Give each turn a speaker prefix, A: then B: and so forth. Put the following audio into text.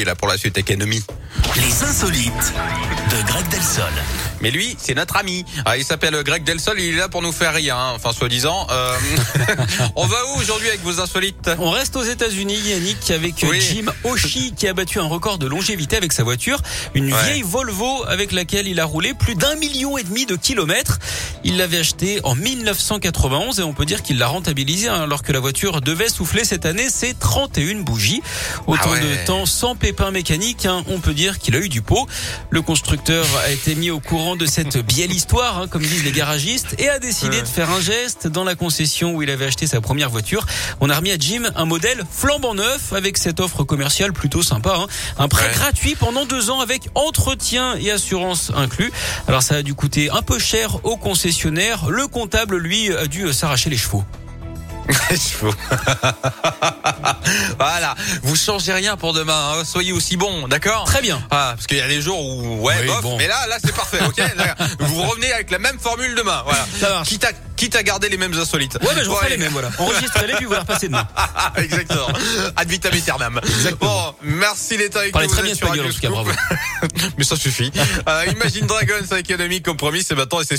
A: Et là pour la suite économie.
B: Les insolites de Greg Delsol.
A: Mais lui, c'est notre ami. Ah, il s'appelle Greg Delsol, il est là pour nous faire rien, hein. enfin soi-disant. Euh... on va où aujourd'hui avec vos insolites?
C: On reste aux États-Unis, Yannick, avec
A: Oui.
C: Jim Oshie qui a battu un record de longévité avec sa voiture, une
A: Ouais.
C: vieille Volvo avec laquelle il a roulé plus d'un million et demi de kilomètres. Il l'avait acheté en 1991 et on peut dire qu'il l'a rentabilisé hein, alors que la voiture devait souffler cette année ses 31 bougies. Autant
A: Ah ouais.
C: de temps sans pépin mécanique, hein, on peut dire qu'il a eu du pot. Le constructeur a été mis au courant de cette belle histoire, hein, comme disent les garagistes, et a décidé de faire un geste dans la concession où il avait acheté sa première voiture. On a remis à Jim un modèle flambant neuf avec cette offre commerciale plutôt sympa. hein. Un prêt
A: Ouais.
C: gratuit pendant deux ans avec entretien et assurance inclus. Alors ça a dû coûter un peu cher au concessionnaire. Le comptable, lui, a dû euh, s'arracher les chevaux.
A: Chevaux. voilà, vous changez rien pour demain, hein. soyez aussi bon, d'accord?
C: Très bien.
A: Ah, parce qu'il y a des jours où ouais,
C: Oui,
A: bof,
C: bon.
A: mais là, là c'est parfait, ok. Vous revenez avec la même formule demain, voilà.
C: Ça marche.
A: Quitte à, quitte à garder les mêmes insolites.
C: Ouais, mais je
A: allez.
C: les mêmes, voilà. Enregistrez-les puis vous les repassez demain.
A: Exactement. Ad vitam aeternam. Bon, merci d'être avec
C: Parlez
A: nous.
C: très bien espagnol, en tout cas,
A: Scoop. Mais ça suffit. Euh, Imagine Dragons avec Enemy, compromis, c'est maintenant et c'est